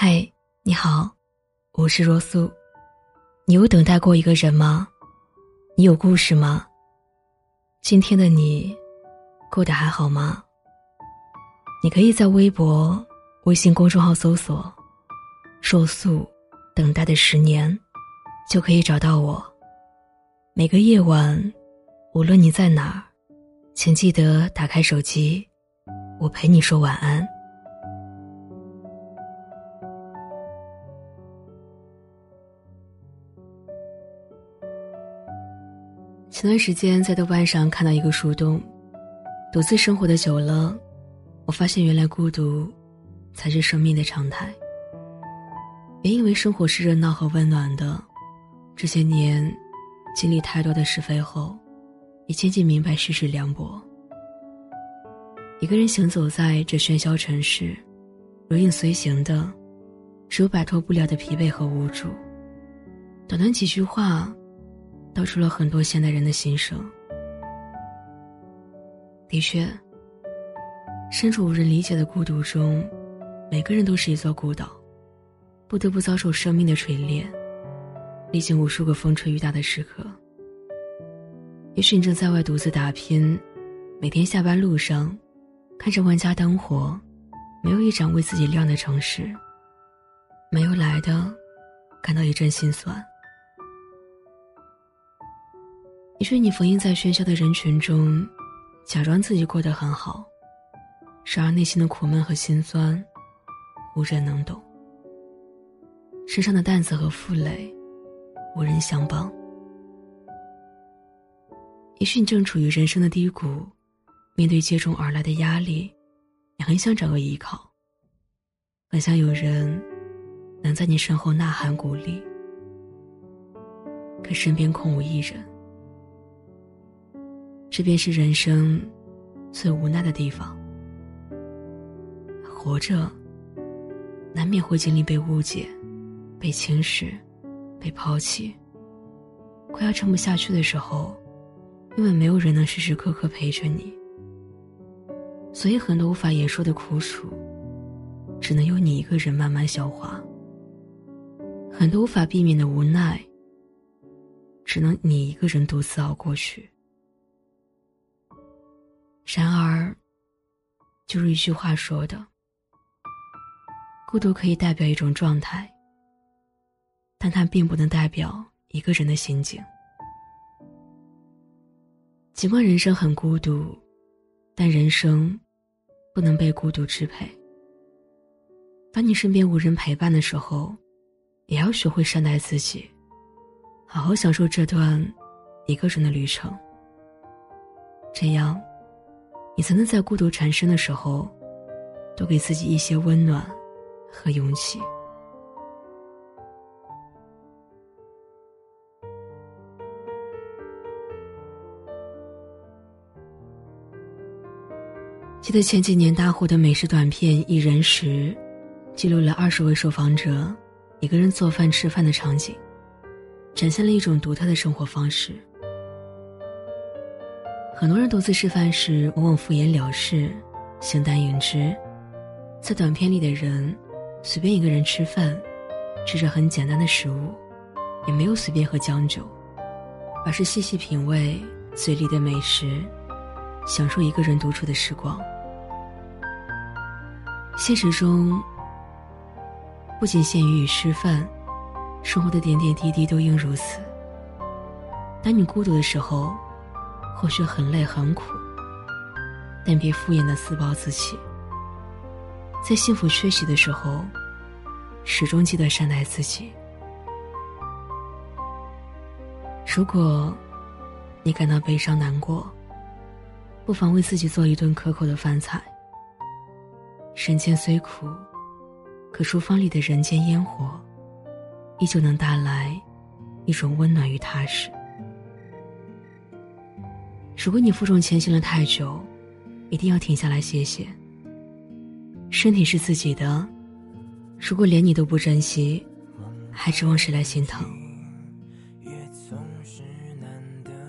嗨，你好，我是若素。你有等待过一个人吗？你有故事吗？今天的你过得还好吗？你可以在微博、微信公众号搜索“若素等待的十年”，就可以找到我。每个夜晚，无论你在哪儿，请记得打开手机，我陪你说晚安。前段时间在豆瓣上看到一个树洞，独自生活的久了，我发现原来孤独才是生命的常态。别以为生活是热闹和温暖的，这些年经历太多的是非后，也渐渐明白世事凉薄。一个人行走在这喧嚣城市，如影随形的，只有摆脱不了的疲惫和无助。短短几句话。道出了很多现代人的心声。的确，身处无人理解的孤独中，每个人都是一座孤岛，不得不遭受生命的锤炼，历经无数个风吹雨打的时刻。也许你正在外独自打拼，每天下班路上，看着万家灯火，没有一盏为自己亮的城市，没有来的，感到一阵心酸。也许你封印在喧嚣的人群中，假装自己过得很好，然而内心的苦闷和心酸，无人能懂。身上的担子和负累，无人相帮。也许你正处于人生的低谷，面对接踵而来的压力，你很想找个依靠，很想有人能在你身后呐喊鼓励，可身边空无一人。这便是人生最无奈的地方。活着，难免会经历被误解、被轻视、被抛弃。快要撑不下去的时候，因为没有人能时时刻刻陪着你，所以很多无法言说的苦楚，只能由你一个人慢慢消化；很多无法避免的无奈，只能你一个人独自熬过去。然而，就是一句话说的：“孤独可以代表一种状态，但它并不能代表一个人的心境。尽管人生很孤独，但人生不能被孤独支配。当你身边无人陪伴的时候，也要学会善待自己，好好享受这段一个人的旅程。这样。”你才能在孤独缠身的时候，多给自己一些温暖和勇气。记得前几年大火的美食短片《一人食》，记录了二十位受访者一个人做饭吃饭的场景，展现了一种独特的生活方式。很多人独自吃饭时，往往敷衍了事，形单影只。在短片里的人，随便一个人吃饭，吃着很简单的食物，也没有随便和将就，而是细细品味嘴里的美食，享受一个人独处的时光。现实中，不仅限于与吃饭，生活的点点滴滴都应如此。当你孤独的时候。或许很累很苦，但别敷衍的自暴自弃。在幸福缺席的时候，始终记得善待自己。如果你感到悲伤难过，不妨为自己做一顿可口的饭菜。人间虽苦，可厨房里的人间烟火，依旧能带来一种温暖与踏实。如果你负重前行了太久，一定要停下来歇歇。身体是自己的，如果连你都不珍惜，还指望谁来心疼？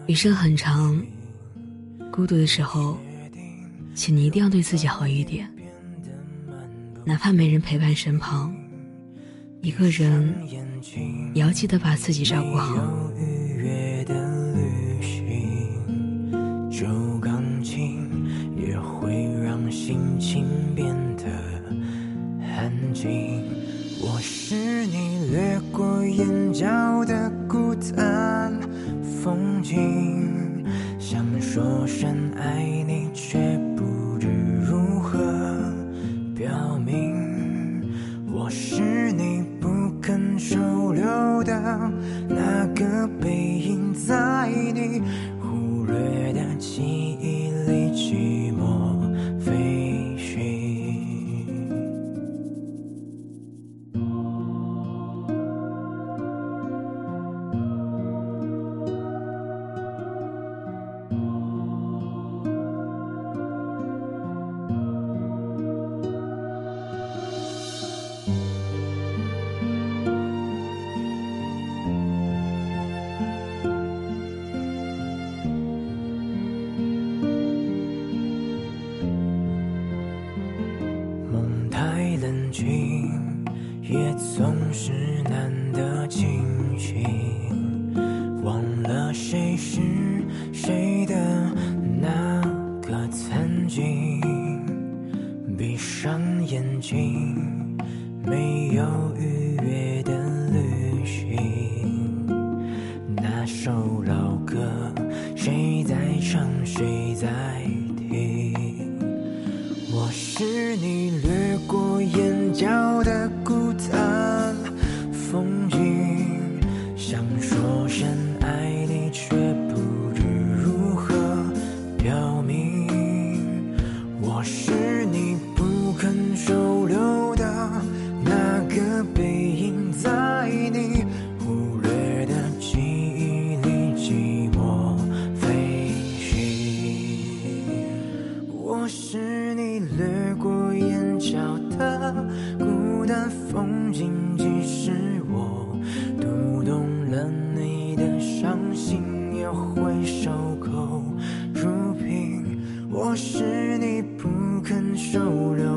余生很长，孤独的时候，请你一定要对自己好一点。哪怕没人陪伴身旁，一个人也要记得把自己照顾好。我是你掠过眼角的孤单风景，想说声爱你，却不知如何表明。我是你不肯收留的那个背影，在你忽略的记忆也总是难得清醒，忘了谁是谁背影在你忽略的记忆里寂寞飞行，我是你掠过眼角的孤单风景，即使我读懂了你的伤心，也会守口如瓶，我是你不肯收留。